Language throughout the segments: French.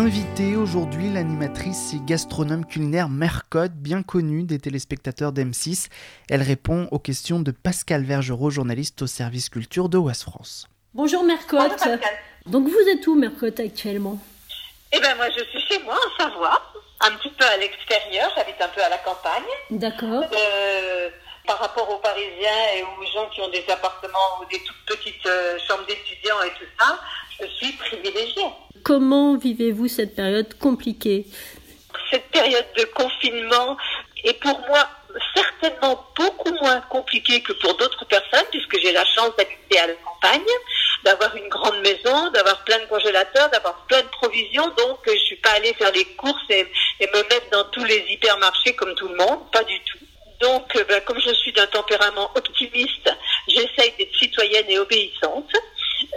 Invitée aujourd'hui, l'animatrice et gastronome culinaire Mercotte, bien connue des téléspectateurs d'M6. Elle répond aux questions de Pascal Vergerot, journaliste au service culture de Ouest France. Bonjour Mercotte. Donc vous êtes où Mercotte actuellement? Eh bien moi je suis chez moi en Savoie, un petit peu à l'extérieur, j'habite un peu à la campagne. D'accord. Euh, par rapport aux Parisiens et aux gens qui ont des appartements ou des toutes petites euh, chambres d'étudiants et tout ça, je suis privilégiée. Comment vivez-vous cette période compliquée? Cette période de confinement est pour moi certainement beaucoup moins compliquée que pour d'autres personnes, puisque j'ai la chance d'habiter à la campagne, d'avoir une grande maison, d'avoir plein de congélateurs, d'avoir plein de provisions. Donc, je suis pas allée faire les courses et, me mettre dans tous les hypermarchés comme tout le monde, pas du tout. Donc, ben, comme je suis d'un tempérament optimiste, j'essaye d'être citoyenne et obéissante.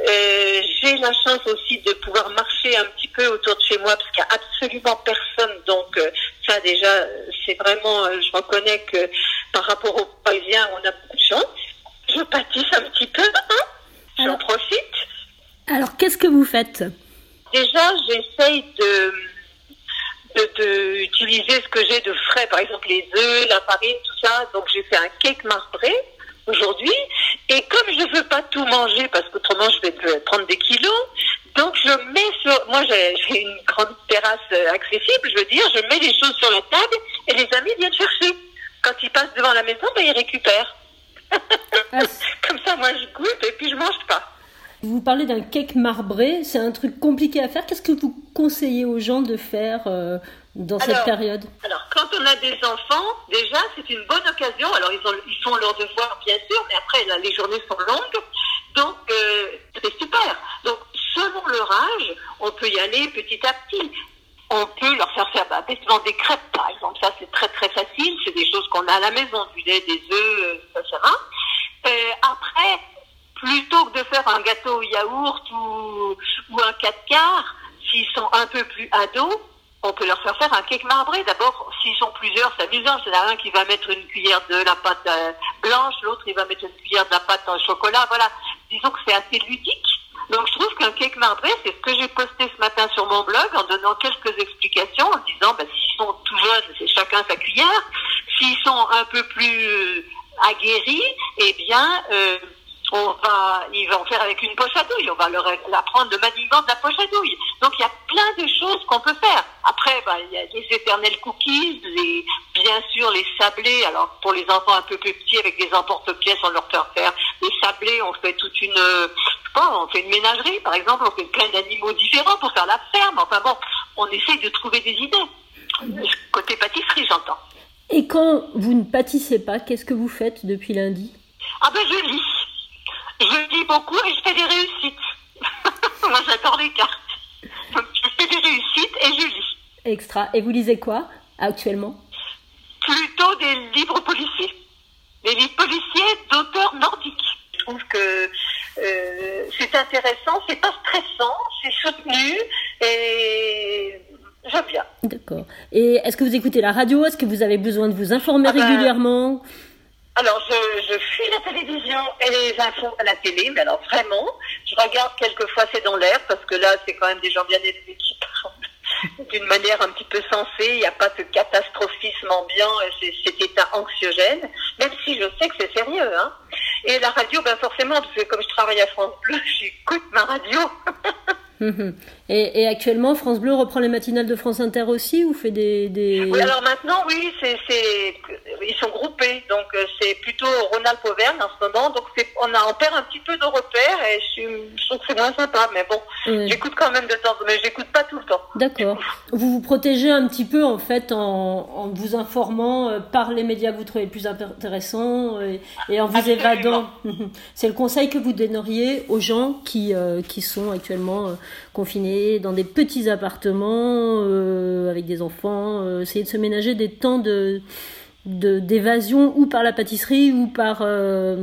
Euh, j'ai la chance aussi de pouvoir marcher un petit peu autour de chez moi parce qu'il n'y a absolument personne. Donc euh, ça déjà, c'est vraiment, euh, je reconnais que par rapport aux Parisiens, on a beaucoup de chance. Je pâtisse un petit peu, hein j'en profite. Alors qu'est-ce que vous faites? Déjà, j'essaye de d'utiliser ce que j'ai de frais, par exemple les œufs, la farine, tout ça. Donc j'ai fait un cake marbré aujourd'hui. Et comme je veux pas tout manger, parce qu'autrement je vais prendre des kilos, donc je mets sur, moi j'ai une grande terrasse euh, accessible, je veux dire, je mets les choses sur la table et les amis viennent chercher. Quand ils passent devant la maison, ben, ils récupèrent. Ah. Comme ça, moi je goûte et puis je mange pas. Vous parlez d'un cake marbré, c'est un truc compliqué à faire. Qu'est-ce que vous conseillez aux gens de faire euh, dans cette période Alors, quand on a des enfants, déjà, c'est une bonne occasion. Alors, ils, ont, ils font leurs devoirs, bien sûr, mais après, les journées sont longues. Donc, euh, c'est super. Donc, selon leur âge, on peut y aller petit à petit. On peut leur faire faire bah, des crêpes, par exemple. Ça, c'est très, très facile. C'est des choses qu'on a à la maison, du lait, des œufs, etc. Euh, après, plutôt que de faire un gâteau au yaourt ou, ou un 4 quarts, s'ils sont un peu plus ados, on peut leur faire faire un cake marbré. D'abord, s'ils sont plusieurs, c'est amusant. C'est un qui va mettre une cuillère de la pâte euh, blanche, l'autre il va mettre une cuillère de la pâte en chocolat. Voilà. Disons que c'est assez ludique. Donc je trouve qu'un cake marbré, c'est ce que j'ai posté ce matin sur mon blog en donnant quelques explications, en disant ben, s'ils sont tout jeunes, c'est chacun sa cuillère. S'ils sont un peu plus euh, aguerris, eh bien, euh, on va, ils vont faire avec une poche à douille. On va leur apprendre le maniement de la poche à douille. Donc il y a plein de choses qu'on peut faire. Après, bah, il y a les éternels cookies, les, bien sûr les sablés. Alors pour les enfants un peu plus petits, avec des emporte-pièces, on leur fait faire des sablés. On fait toute une, je sais pas, on fait une ménagerie, par exemple. On fait plein d'animaux différents pour faire la ferme. Enfin bon, on essaye de trouver des idées. Côté pâtisserie, j'entends. Et quand vous ne pâtissez pas, qu'est-ce que vous faites depuis lundi? Ah ben je lis. Je lis beaucoup et je fais des réussites. Moi, j'adore les cartes. je fais des réussites et je lis. Extra. Et vous lisez quoi actuellement? Plutôt des livres policiers. Des livres policiers d'auteurs nordiques. Je trouve que euh, c'est intéressant, c'est pas stressant, c'est soutenu et j'aime bien. D'accord. Et est-ce que vous écoutez la radio? Est-ce que vous avez besoin de vous informer ah ben, régulièrement? Alors, je, je fuis la télévision et les infos à la télé, mais alors vraiment, je regarde quelquefois c'est dans l'air, parce que là, c'est quand même des gens bien élevés qui parlent d'une manière un petit peu sensée, il n'y a pas ce catastrophisme ambiant, cet état anxiogène, même si je sais que c'est sérieux. Hein. Et la radio, ben forcément, parce que comme je travaille à France Bleu, j'écoute ma radio. Et, actuellement, France Bleu reprend les matinales de France Inter aussi ou fait des, des... Oui, alors maintenant, oui, c'est, ils sont groupés. Donc, euh, c'est plutôt Ronald Pauvergne en ce moment. Donc, on, a, on perd un petit peu de repères et je, trouve que c'est moins sympa. Mais bon, j'écoute quand même de temps, mais j'écoute pas tout le temps. D'accord. Vous vous protégez un petit peu, en fait, en, en vous informant euh, par les médias que vous trouvez plus intéressants et, et en vous évadant. c'est le conseil que vous donneriez aux gens qui, euh, qui sont actuellement confinés dans des petits appartements avec des enfants, essayer de se ménager des temps de, d'évasion ou par la pâtisserie ou par euh,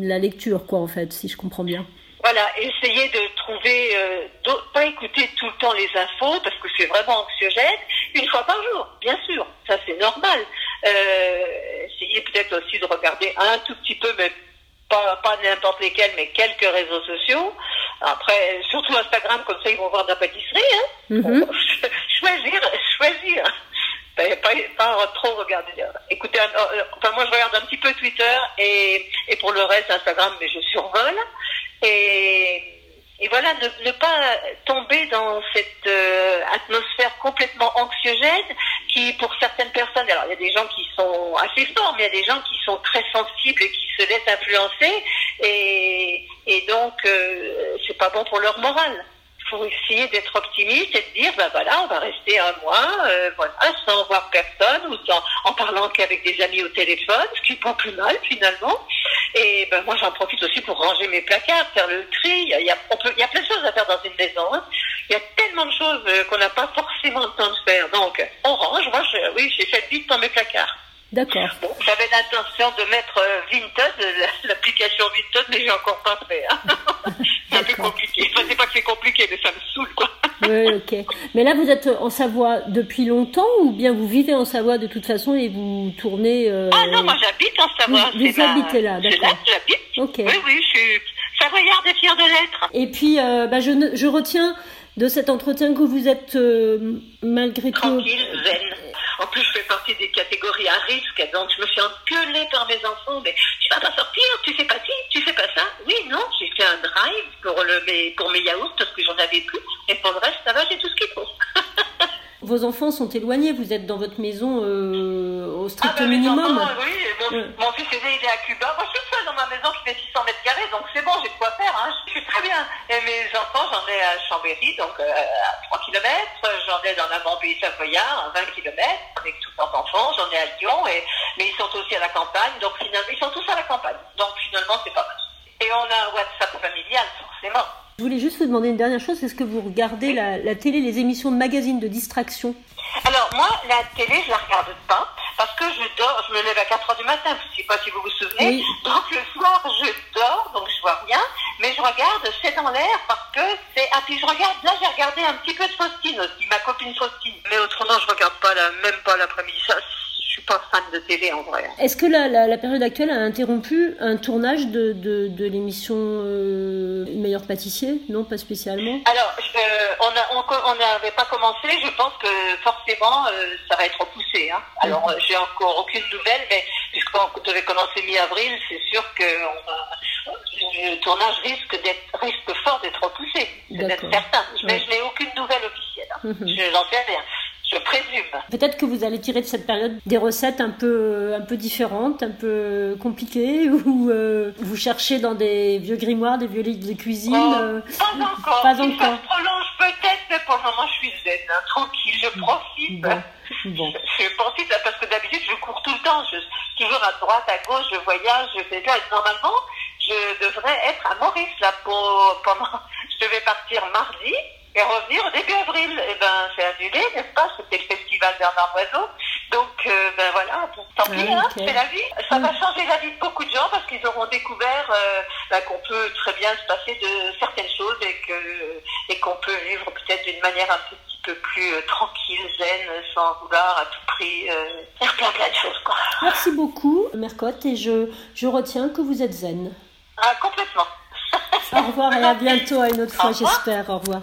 la lecture, quoi, en fait, si je comprends bien. Voilà, essayer de trouver, euh, pas écouter tout le temps les infos parce que c'est vraiment anxiogène, une fois par jour, bien sûr, ça c'est normal. Euh, essayer peut-être aussi de regarder un tout petit peu, mais pas, pas n'importe lesquels, mais quelques réseaux sociaux. Après, surtout Instagram, comme ça ils vont voir de la pâtisserie. Hein. Mm-hmm. choisir, choisir. Pas, pas, trop regarder. Écoutez, euh, enfin moi je regarde un petit peu Twitter et, pour le reste Instagram, mais je survole. Et, voilà, ne, ne, pas tomber dans cette euh, atmosphère complètement anxiogène qui, pour certaines personnes, alors il y a des gens qui sont assez forts, mais il y a des gens qui sont très sensibles et qui se laissent influencer, et, et donc euh, c'est pas bon pour leur morale pour essayer d'être optimiste et de dire, ben voilà, on va rester un mois, euh, voilà, sans voir personne ou sans, en parlant qu'avec des amis au téléphone, ce qui est pas plus mal finalement. Et ben moi, j'en profite aussi pour ranger mes placards, faire le tri. Il y a, on peut, il y a plein de choses à faire dans une maison. Hein. Il y a tellement de choses euh, qu'on n'a pas forcément le temps de faire. Donc, on range. Moi, je, oui, j'ai fait vite dans mes placards. D'accord. Bon, j'avais l'intention de mettre euh, Vinted, l'application Vinted, mais j'ai encore pas fait. Hein. c'est un peu compliqué. Enfin, c'est pas que c'est compliqué, mais ça me saoule, quoi. oui, ok. Mais là, vous êtes en Savoie depuis longtemps ou bien vous vivez en Savoie de toute façon et vous tournez. Euh... Ah non, moi j'habite en Savoie. Vous, vous habitez là, d'accord. C'est là que j'habite. Ok. Oui, oui, je suis savoyarde et fière de l'être. Et puis, euh, bah, je, je retiens de cet entretien que vous êtes euh, malgré tout. Tranquille, zen. En plus, je fais partie des catégories à risque, donc je me suis engueulée par mes enfants. Mais tu vas pas sortir, tu fais pas ci, tu fais pas ça. Oui, non, j'ai fait un drive pour, le, mes, pour mes yaourts parce que j'en avais plus. Et pour le reste, ça va, j'ai tout ce qu'il faut. Vos enfants sont éloignés, vous êtes dans votre maison euh, au strict ah bah, minimum. Enfants, oui, mon, fils aîné il est à Cuba. Moi je suis seule dans ma maison qui fait 600 mètres carrés, donc c'est bon, j'ai de quoi faire. Hein. Je suis très bien. Et mes enfants, j'en ai à Chambéry, donc euh, à 3 km. J'en ai dans la Pays Savoyard, à 20 km, avec tous leurs enfants. J'en ai à Lyon, et, mais ils sont aussi à la campagne. Donc finalement, ils sont tous à la campagne. Donc finalement, c'est pas mal. Et on a un WhatsApp familial, forcément. Je voulais juste vous demander une dernière chose. Est-ce que vous regardez la, la, télé, les émissions de magazines de distraction? Alors moi, la télé, je la regarde pas parce que je dors. Je me lève à 4 heures du matin. Je ne sais pas si vous vous souvenez. Oui. Donc le soir, je dors, donc je vois rien. Mais je regarde, c'est dans l'air parce que c'est. Ah puis je regarde. Là, j'ai regardé un petit peu de Faustine aussi, ma copine Faustine. Mais autrement, je regarde pas la, même pas l'après-midi. Ça, suis pas fan de télé en vrai. Est-ce que la, la, la, période actuelle a interrompu un tournage de, de, de l'émission euh, Meilleur pâtissier Non, pas spécialement. Alors, euh, on n'avait pas commencé. Je pense que forcément, euh, ça va être repoussé. Hein. Alors, mmh. j'ai encore aucune nouvelle, mais puisqu'on devait commencer mi-avril, c'est sûr que on le tournage risque d'être risque fort d'être repoussé. C'est certain. Mais ouais. je n'ai aucune nouvelle officielle. Hein. Mmh. Je n'en sais rien. Je présume. Peut-être que vous allez tirer de cette période des recettes un peu, un peu différentes, un peu compliquées, ou euh, vous cherchez dans des vieux grimoires, des vieux livres de cuisine. Oh, euh, pas encore. Pas encore. ça se prolonge peut-être, mais pour le moment je suis zen, hein, tranquille, je profite. Bon. Bon. Je, je profite parce que d'habitude je cours tout le temps, je toujours à droite, à gauche, je voyage, je fais ça. Et normalement, je devrais être à Maurice là pour pendant. Je devais partir mardi et revenir au début avril. Et ben, c'est annulé, n'est-ce pas? C'était le festival Bernard Oiseau. Donc, euh, ben voilà, tant pis, Ah, hein, c'est la vie. Ça va changer la vie de beaucoup de gens parce qu'ils auront découvert euh, ben, qu'on peut très bien se passer de certaines choses et que et qu'on peut vivre peut-être d'une manière un petit peu plus euh, tranquille, zen, sans vouloir à tout prix faire plein plein de choses, quoi. Merci beaucoup, Mercotte, et je, je retiens que vous êtes zen. Ah, complètement. Au revoir et à bientôt à une autre fois, j'espère. Au revoir.